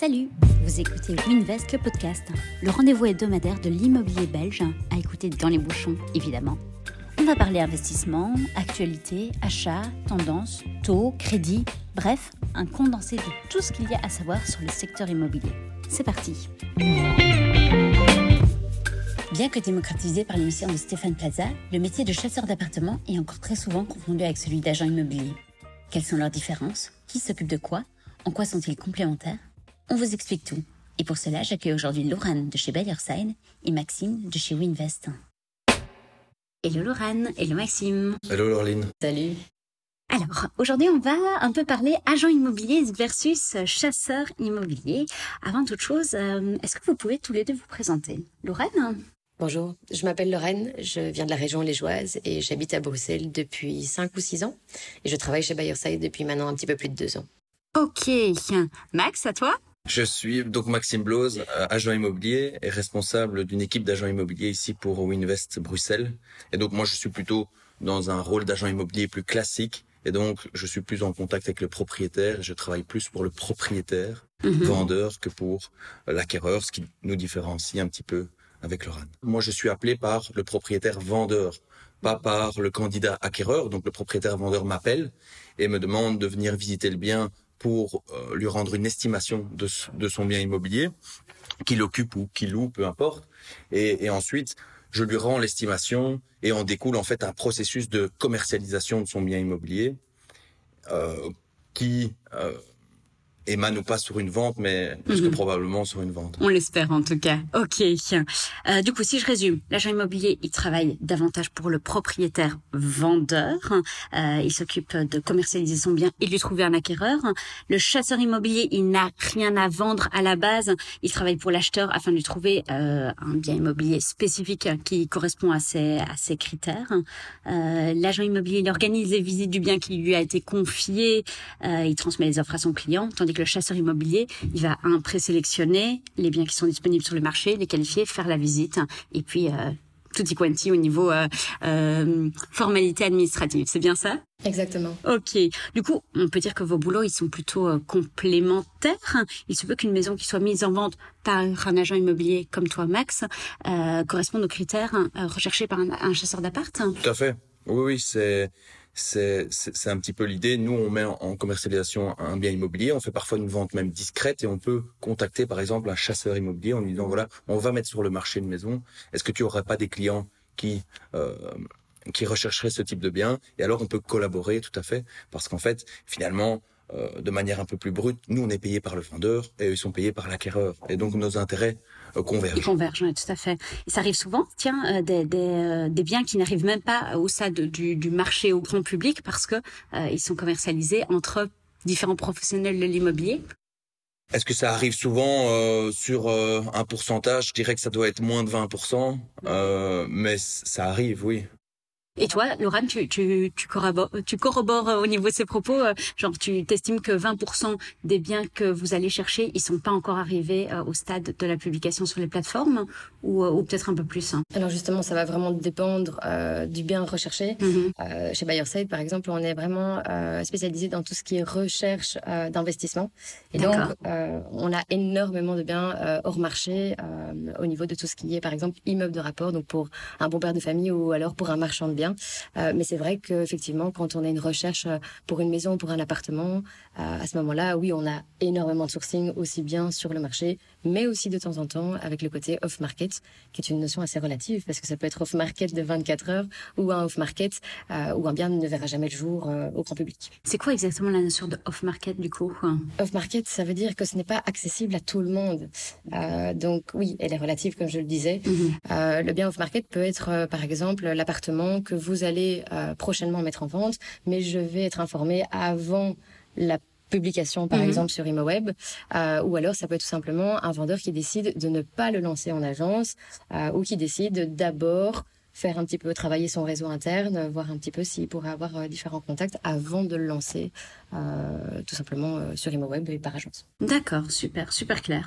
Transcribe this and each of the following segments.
Salut, vous écoutez Winvest, le podcast, le rendez-vous hebdomadaire de l'immobilier belge, à écouter dans les bouchons, évidemment. On va parler investissement, actualité, achat, tendance, taux, crédit, bref, un condensé de tout ce qu'il y a à savoir sur le secteur immobilier. C'est parti Bien que démocratisé par l'émission de Stéphane Plaza, le métier de chasseur d'appartements est encore très souvent confondu avec celui d'agent immobilier. Quelles sont leurs différences? Qui s'occupe de quoi? En quoi sont-ils complémentaires? On vous explique tout. Et pour cela, j'accueille aujourd'hui Laurent de chez Bayerside et Maxime de chez Winvest. Hello Laurent, hello Maxime. Hello Laureline. Salut. Alors, aujourd'hui, on va un peu parler agent immobilier versus chasseur immobilier. Avant toute chose, euh, est-ce que vous pouvez tous les deux vous présenter? Lorraine Bonjour, je m'appelle Lorraine, je viens de la région liégeoise et j'habite à Bruxelles depuis 5 ou 6 ans et je travaille chez Bayerside depuis maintenant un petit peu plus de 2 ans. Ok. Max, à toi Je suis donc Maxime Blose, euh, agent immobilier et responsable d'une équipe d'agents immobiliers ici pour Winvest Bruxelles. Et donc moi je suis plutôt dans un rôle d'agent immobilier plus classique et donc je suis plus en contact avec le propriétaire, je travaille plus pour le propriétaire, Mhm. vendeur que pour l'acquéreur, ce qui nous différencie un petit peu avec le RAN. Moi je suis appelé par le propriétaire vendeur, pas par le candidat acquéreur. Donc le propriétaire vendeur m'appelle et me demande de venir visiter le bien pour euh, lui rendre une estimation de, son bien immobilier, qu'il occupe ou qu'il loue, peu importe. Et, et ensuite, je lui rends l'estimation et en découle en fait un processus de commercialisation de son bien immobilier euh, qui euh, émane ou pas sur une vente, mais plus que Mhm. probablement sur une vente. On l'espère en tout cas. Ok. Euh, du coup, si je résume, l'agent immobilier, il travaille davantage pour le propriétaire vendeur. Euh, il s'occupe de commercialiser son bien et de lui trouver un acquéreur. Le chasseur immobilier, il n'a rien à vendre à la base. Il travaille pour l'acheteur afin de lui trouver euh, un bien immobilier spécifique qui correspond à ses, à ses critères. Euh, L'agent immobilier, il organise les visites du bien qui lui a été confié. Euh, il transmet les offres à son client, tandis que le chasseur immobilier, il va un présélectionner les biens qui sont disponibles sur le marché, les qualifier, faire la visite, et puis euh, tutti quanti au niveau euh, euh, formalité administrative. C'est bien ça? Exactement. Ok. Du coup, on peut dire que vos boulots, ils sont plutôt euh, complémentaires. Il se peut qu'une maison qui soit mise en vente par un agent immobilier comme toi, Max, euh, corresponde aux critères euh, recherchés par un, un chasseur d'appart. Tout à fait. Oui, oui, c'est c'est un petit peu l'idée. Nous, on met en- en commercialisation un bien immobilier. On fait parfois une vente même discrète et on peut contacter par exemple un chasseur immobilier en lui disant voilà, on va mettre sur le marché une maison. Est-ce que tu aurais pas des clients qui euh, qui rechercheraient ce type de bien? Et alors, on peut collaborer tout à fait parce qu'en fait, finalement. Euh, de manière un peu plus brute, nous on est payé par le vendeur et ils sont payés par l'acquéreur et donc nos intérêts euh, Ils convergent. convergent, ouais, tout à fait. Et ça arrive souvent, tiens, euh, des, des, des biens qui n'arrivent même pas au stade du, du marché au grand public parce que ils sont commercialisés entre différents professionnels de l'immobilier. Est-ce que ça arrive souvent euh, sur euh, un pourcentage? Je dirais que ça doit être moins de 20%, euh, mais ça arrive, oui. Et toi, Laurent, tu, tu, tu, corrobores, tu corrobores euh, au niveau de ces propos, euh, genre tu t'estimes que 20% des biens que vous allez chercher, ils sont pas encore arrivés euh, au stade de la publication sur les plateformes ou, ou peut-être un peu plus. hein? Alors justement, ça va vraiment dépendre euh, du bien recherché. Mhm. Euh, chez Bayerside, par exemple, on est vraiment euh, spécialisé dans tout ce qui est recherche euh, d'investissement. Et donc, euh, on a énormément de biens euh, hors marché euh, au niveau de tout ce qui est, par exemple, immeuble de rapport, donc pour un bon père de famille ou alors pour un marchand de biens. Euh, mais c'est vrai qu'effectivement, quand on a une recherche euh, pour une maison ou pour un appartement, euh, à ce moment-là, oui, on a énormément de sourcing aussi bien sur le marché, mais aussi de temps en temps avec le côté off-market, qui est une notion assez relative, parce que ça peut être off-market de 24 heures ou un off-market où un bien ne verra jamais le jour au grand public. C'est quoi exactement la notion de off-market du coup hein? Off-market, ça veut dire que ce n'est pas accessible à tout le monde. Euh, donc oui, elle est relative, comme je le disais. Mhm. Euh, le bien off-market peut être, par exemple, l'appartement que vous allez euh, prochainement mettre en vente, mais je vais être informé avant la publication, par Mhm. exemple, sur ImoWeb. Euh, ou alors, ça peut être tout simplement un vendeur qui décide de ne pas le lancer en agence euh, ou qui décide d'abord faire un petit peu travailler son réseau interne, voir un petit peu s'il pourrait avoir euh, différents contacts avant de le lancer euh, tout simplement euh, sur ImoWeb et par agence. D'accord, super, super clair.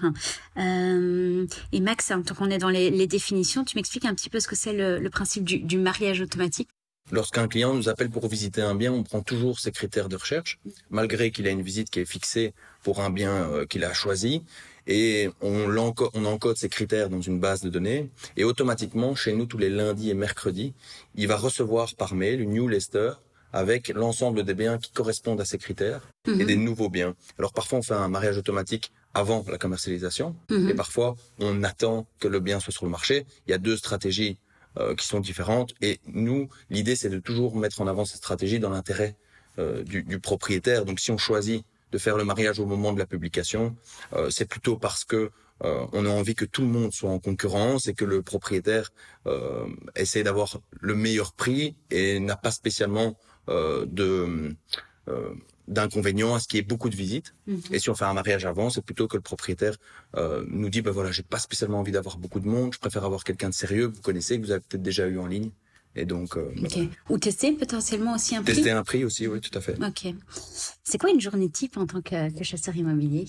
Euh, et Max, hein, tant qu'on est dans les, les définitions, tu m'expliques un petit peu ce que c'est le, le principe du, du mariage automatique? Lorsqu'un client nous appelle pour visiter un bien, on prend toujours ses critères de recherche, malgré qu'il a une visite qui est fixée pour un bien euh, qu'il a choisi. Et on, on encode ces critères dans une base de données. Et automatiquement, chez nous, tous les lundis et mercredis, il va recevoir par mail une newsletter avec l'ensemble des biens qui correspondent à ces critères et mhm. des nouveaux biens. Alors parfois, on fait un mariage automatique avant la commercialisation mhm. et parfois, on attend que le bien soit sur le marché. Il y a deux stratégies euh, qui sont différentes. Et nous, l'idée, c'est de toujours mettre en avant cette stratégie dans l'intérêt euh, du, du, propriétaire. Donc, si on choisit de faire le mariage au moment de la publication, euh, c'est plutôt parce que euh, on a envie que tout le monde soit en concurrence et que le propriétaire euh, essaie d'avoir le meilleur prix et n'a pas spécialement de d'inconvénients à ce qui est beaucoup de visites. Mhm. Et si on fait un mariage avant, c'est plutôt que le propriétaire euh, nous dit, ben voilà, j'ai pas spécialement envie d'avoir beaucoup de monde, je préfère avoir quelqu'un de sérieux que vous connaissez, que vous avez peut-être déjà eu en ligne. Et donc, euh, ben ou tester potentiellement aussi un prix. Tester un prix aussi, oui, tout à fait. Ok. C'est quoi une journée type en tant que, que chasseur immobilier?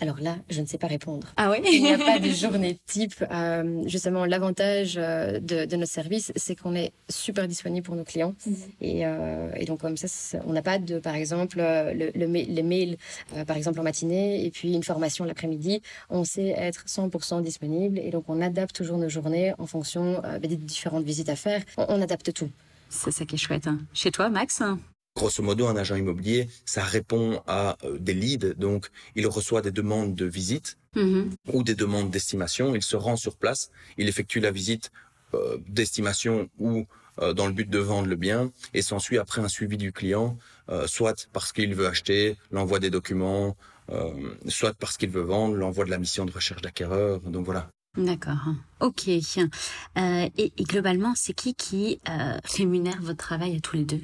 Alors là, je ne sais pas répondre. Ah oui? Il n'y a pas de journée type. Euh, justement, l'avantage euh, de, de, notre service, c'est qu'on est super disponible pour nos clients. Mhm. Et, euh, et, donc comme ça, on n'a pas de, par exemple, euh, le, le les mails, euh, par exemple en matinée, et puis une formation l'après-midi. On sait être 100% disponible, et donc on adapte toujours nos journées en fonction des différentes visites à faire. On, on adapte tout. C'est ça qui est chouette. Hein. Chez toi, Max? Grosso modo, un agent immobilier, ça répond à euh, des leads, donc il reçoit des demandes de visite mm-hmm. ou des demandes d'estimation. Il se rend sur place, il effectue la visite euh, d'estimation ou euh, dans le but de vendre le bien et s'ensuit après un suivi du client, soit parce qu'il veut acheter, l'envoi des documents, soit parce qu'il veut vendre, l'envoi de la mission de recherche d'acquéreur. Donc voilà. D'accord. Ok. et, et, globalement, c'est qui qui rémunère votre travail à tous les deux?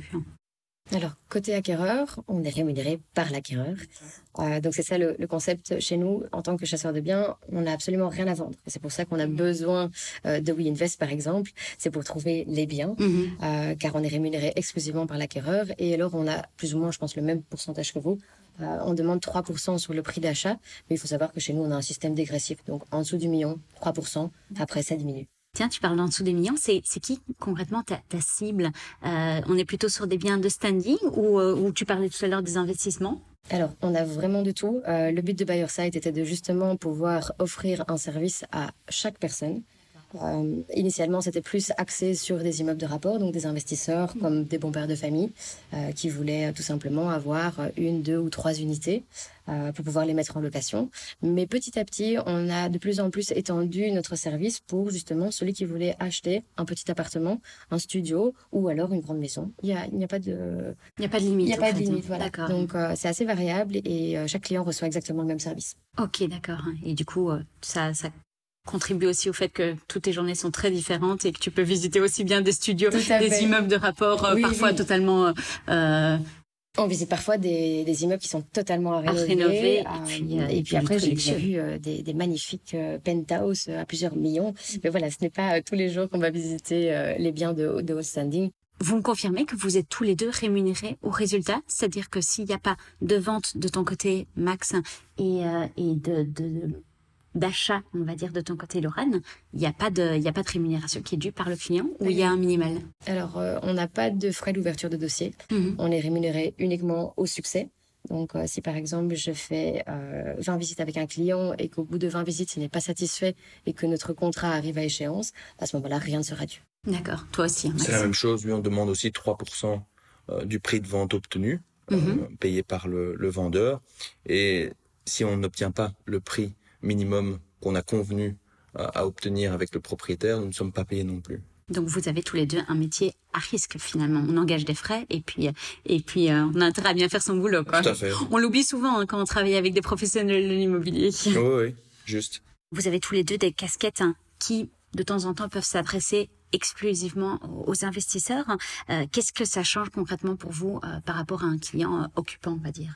Alors, côté acquéreur, on est rémunéré par l'acquéreur. Euh, donc, c'est ça le, concept chez nous. En tant que chasseur de biens, on n'a absolument rien à vendre. C'est pour ça qu'on a besoin euh, de WeInvest, par exemple. C'est pour trouver les biens, mhm. euh, car on est rémunéré exclusivement par l'acquéreur. Et alors, on a plus ou moins, je pense, le même pourcentage que vous. on demande 3% sur le prix d'achat, mais il faut savoir que chez nous, on a un système dégressif. Donc, en dessous du million, 3%. Après, ça diminue. Tiens, tu parles d'en dessous des millions, c'est qui concrètement ta, cible? Euh, On est plutôt sur des biens de standing ou, euh, ou tu parlais tout à l'heure des investissements? Alors, on a vraiment de tout. Euh, le but de Buyer Site était de justement pouvoir offrir un service à chaque personne. Euh, initialement, c'était plus axé sur des immeubles de rapport, donc des investisseurs comme des bons pères de famille euh, qui voulaient tout simplement avoir une, deux ou trois unités euh, pour pouvoir les mettre en location. Mais petit à petit, on a de plus en plus étendu notre service pour justement celui qui voulait acheter un petit appartement, un studio ou alors une grande maison. Il n'y a, il a pas de... Il n'y a pas de limite. Il n'y a pas de limite, voilà. Donc euh, c'est assez variable et euh, chaque client reçoit exactement le même service. Ok, d'accord. Et du coup, ça, ça contribue aussi au fait que toutes tes journées sont très différentes et que tu peux visiter aussi bien des studios, des immeubles de rapport, parfois totalement euh, on visite parfois des, des, immeubles qui sont totalement à rénover. et, puis, euh, et puis après, j'ai vu euh, des, des, magnifiques euh, penthouse à plusieurs millions. Mais voilà, ce n'est pas tous les jours qu'on va visiter les biens de, de haut standing. Vous me confirmez que vous êtes tous les deux rémunérés au résultat? C'est-à-dire que s'il n'y a pas de vente de ton côté, Max, et, et de, de d'achat, on va dire, de ton côté, Lorraine, il n'y a pas de, il y a pas de rémunération qui est due par le client ou il y a un minimal Alors, euh, on n'a pas de frais d'ouverture de dossier. Mhm. On est rémunéré uniquement au succès. Donc, euh, si par exemple, je fais euh, 20 visites avec un client et qu'au bout de 20 visites, il n'est pas satisfait et que notre contrat arrive à échéance, à ce moment-là, rien ne sera dû. D'accord. Toi aussi. Hein, C'est la même chose. Lui, on demande aussi 3% euh, du prix de vente obtenu, mhm. payé par le, le vendeur. Et si on n'obtient pas le prix minimum qu'on a convenu euh, à obtenir avec le propriétaire, nous ne sommes pas payés non plus. Donc vous avez tous les deux un métier à risque finalement. On engage des frais et puis et puis euh, on a intérêt à bien faire son boulot. Quoi. Tout à fait. On l'oublie souvent hein, quand on travaille avec des professionnels de l'immobilier. Oui, oui, juste. Vous avez tous les deux des casquettes hein, qui de temps en temps peuvent s'adresser exclusivement aux investisseurs. Euh, qu'est-ce que ça change concrètement pour vous par rapport à un client occupant, on va dire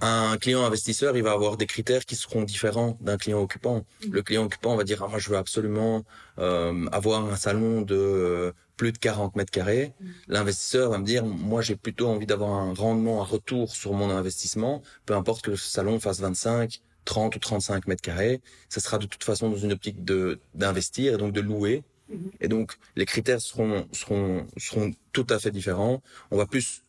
un client investisseur, il va avoir des critères qui seront différents d'un client occupant. Mm. Le client occupant va dire, ah, moi, je veux absolument euh, avoir un salon de euh, plus de 40 mètres carrés. Mm. L'investisseur va me dire, moi, j'ai plutôt envie d'avoir un rendement, un retour sur mon investissement, peu importe que le salon fasse 25, 30 ou 35 mètres carrés. Ça sera de toute façon dans une optique de d'investir et donc de louer Mhm. Et donc, les critères seront, seront, seront tout à fait différents. On va plus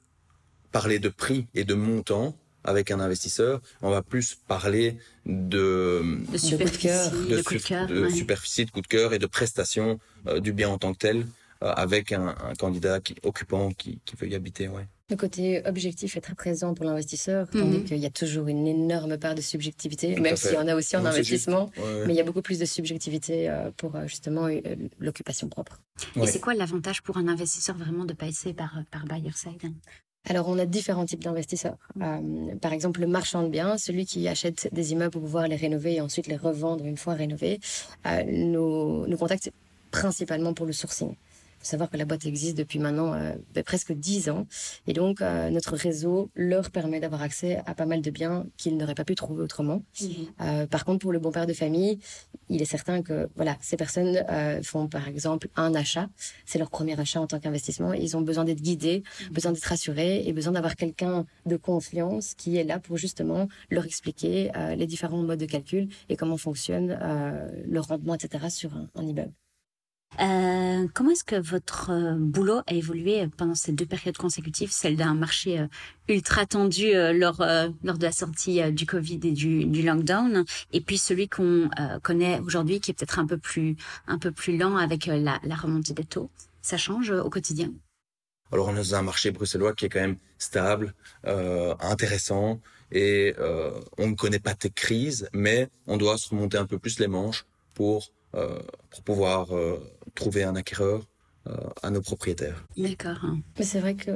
parler de prix et de montant avec un investisseur. On va plus parler de, de superficie, de, de, coup de, cœur, de superficie, de coup de cœur et de prestation euh, du bien en tant que tel euh, avec un, un, candidat qui, occupant qui, qui veut y habiter. Ouais. Le côté objectif est très présent pour l'investisseur, mm -hmm. tandis qu'il y a toujours une énorme part de subjectivité, Tout même s'il y en a aussi en non, investissement, ouais. mais il y a beaucoup plus de subjectivité euh, pour justement l'occupation propre. Et c'est quoi l'avantage pour un investisseur vraiment de passer par, par buyer side? Alors, on a différents types d'investisseurs. Euh, par exemple, le marchand de biens, celui qui achète des immeubles pour pouvoir les rénover et ensuite les revendre une fois rénovés, euh, nous, nous contacte principalement pour le sourcing faut savoir que la boîte existe depuis maintenant euh, ben, presque dix ans. Et donc, euh, notre réseau leur permet d'avoir accès à pas mal de biens qu'ils n'auraient pas pu trouver autrement. Mmh. Euh, par contre, pour le bon père de famille, il est certain que voilà, ces personnes euh, font par exemple un achat. C'est leur premier achat en tant qu'investissement. Ils ont besoin d'être guidés, mmh. besoin d'être rassurés et besoin d'avoir quelqu'un de confiance qui est là pour justement leur expliquer euh, les différents modes de calcul et comment fonctionne euh, le rendement, etc. sur un, un immeuble. Euh, comment est-ce que votre euh, boulot a évolué pendant ces deux périodes consécutives, celle d'un marché euh, ultra tendu lors, lors de la sortie du Covid et du, du lockdown, et puis celui qu'on connaît aujourd'hui qui est peut-être un peu plus un peu plus lent avec la, la remontée des taux? Ça change au quotidien? Alors on est dans un marché bruxellois qui est quand même stable, euh, intéressant, et euh, on ne connaît pas tes crises, mais on doit se remonter un peu plus les manches pour euh, pour pouvoir trouver un acquéreur euh, à nos propriétaires. D'accord. Mais c'est vrai que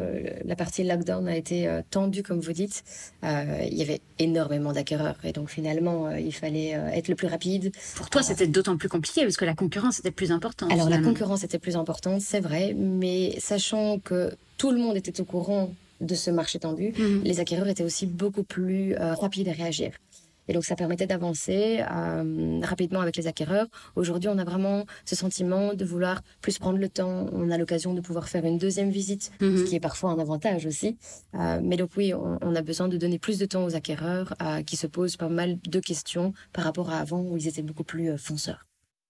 la partie lockdown a été tendue, comme vous dites. il y avait énormément d'acquéreurs et donc finalement, il fallait être le plus rapide. Pour toi, c'était d'autant plus compliqué parce que la concurrence était plus importante. Alors finalement. la concurrence était plus importante, c'est vrai, mais sachant que tout le monde était au courant de ce marché tendu, -hmm. les acquéreurs étaient aussi beaucoup plus euh, rapides à réagir. Et donc, ça permettait d'avancer euh, rapidement avec les acquéreurs. Aujourd'hui, on a vraiment ce sentiment de vouloir plus prendre le temps. On a l'occasion de pouvoir faire une deuxième visite, mm -hmm. ce qui est parfois un avantage aussi. Euh, mais donc, oui, on, on, a besoin de donner plus de temps aux acquéreurs euh, qui se posent pas mal de questions par rapport à avant où ils étaient beaucoup plus euh, fonceurs.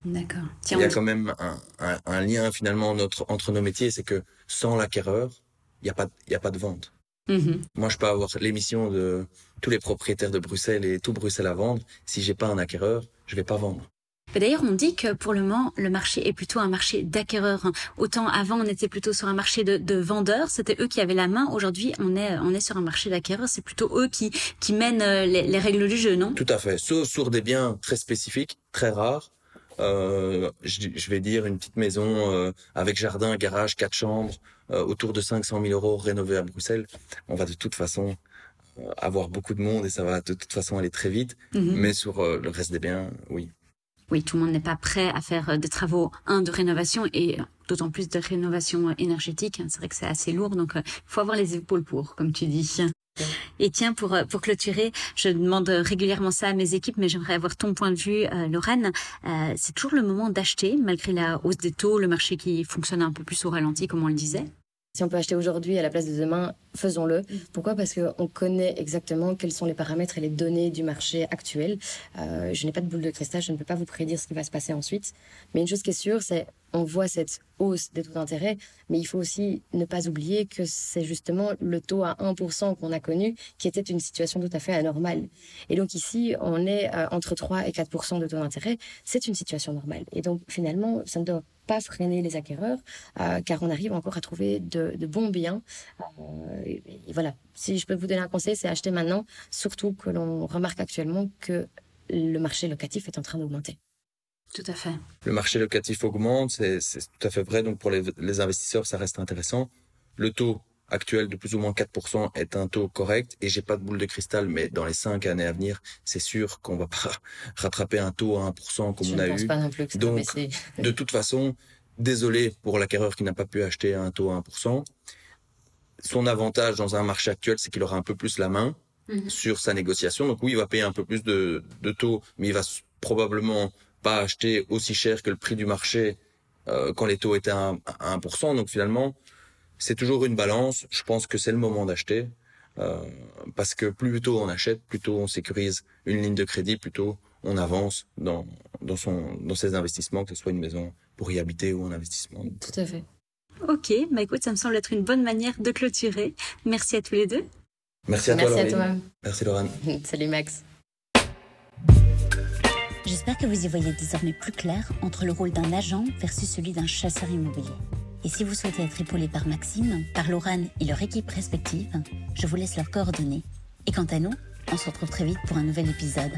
D'accord. Il y a quand même un, un, un lien finalement notre, entre nos métiers, c'est que sans l'acquéreur, il n'y a, pas, y a pas de vente. Mmh. Moi, je peux avoir l'émission de tous les propriétaires de Bruxelles et tout Bruxelles à vendre. Si j'ai pas un acquéreur, je vais pas vendre. D'ailleurs, on dit que pour le moment, le marché est plutôt un marché d'acquéreurs. Autant avant, on était plutôt sur un marché de, de vendeurs, c'était eux qui avaient la main. Aujourd'hui, on est, on est sur un marché d'acquéreurs. C'est plutôt eux qui, qui mènent euh, les, les, règles du jeu, non? Tout à fait. Sauf sur des biens très spécifiques, très rares. Euh, je, je, vais dire une petite maison euh, avec jardin, garage, quatre chambres, euh, autour de 500 000 euros rénovée à Bruxelles. On va de toute façon euh, avoir beaucoup de monde et ça va de toute façon aller très vite. Mm -hmm. Mais sur le reste des biens, oui. Oui, tout le monde n'est pas prêt à faire des travaux, un, de rénovation et d'autant plus de rénovation énergétique. C'est vrai que c'est assez lourd, donc il faut avoir les épaules pour, comme tu dis. Et tiens, pour, pour clôturer, je demande régulièrement ça à mes équipes, mais j'aimerais avoir ton point de vue, euh, Lorraine. Euh, c'est toujours le moment d'acheter, malgré la hausse des taux, le marché qui fonctionne un peu plus au ralenti, comme on le disait? Si on peut acheter aujourd'hui à la place de demain, faisons-le. Pourquoi? Parce qu'on connaît exactement quels sont les paramètres et les données du marché actuel. Euh, je n'ai pas de boule de cristal, je ne peux pas vous prédire ce qui va se passer ensuite. Mais une chose qui est sûre, c'est on voit cette hausse des taux d'intérêt, mais il faut aussi ne pas oublier que c'est justement le taux à 1% qu'on a connu qui était une situation tout à fait anormale. Et donc ici, on est euh, entre 3 et 4% de taux d'intérêt. C'est une situation normale. Et donc finalement, ça ne doit pas freiner les acquéreurs, euh, car on arrive encore à trouver de, de bons biens. Euh, et, voilà, si je peux vous donner un conseil, c'est acheter maintenant, surtout que l'on remarque actuellement que le marché locatif est en train d'augmenter. Tout à fait. Le marché locatif augmente, c'est tout à fait vrai. Donc pour les, les, investisseurs, ça reste intéressant. Le taux actuel de plus ou moins 4% est un taux correct et j'ai pas de boule de cristal, mais dans les cinq années à venir, c'est sûr qu'on va pas rattraper un taux à 1% comme Je on a eu. Pas non plus que Donc, de toute façon, désolé pour l'acquéreur qui n'a pas pu acheter un taux à 1%. Son avantage dans un marché actuel, c'est qu'il aura un peu plus la main -hmm. sur sa négociation. Donc oui, il va payer un peu plus de, de taux, mais il va probablement pas acheter aussi cher que le prix du marché euh, quand les taux étaient à 1%. À 1%. Donc finalement, c'est toujours une balance. Je pense que c'est le moment d'acheter. Euh, parce que plus tôt on achète, plus tôt on sécurise une ligne de crédit, plus tôt on avance dans, dans, son, dans ses investissements, que ce soit une maison, pour y habiter ou en investissement. Tout à fait. Ok, bah écoute, ça me semble être une bonne manière de clôturer. Merci à tous les deux. Merci à Merci toi, à toi. Laureline. Merci, Laurent. Salut Max. J'espère que vous y voyez désormais plus clair entre le rôle d'un agent versus celui d'un chasseur immobilier. Et si vous souhaitez être épaulé par Maxime, par Laurent et leur équipe respective, je vous laisse leurs coordonnées. Et quant à nous, on se retrouve très vite pour un nouvel épisode.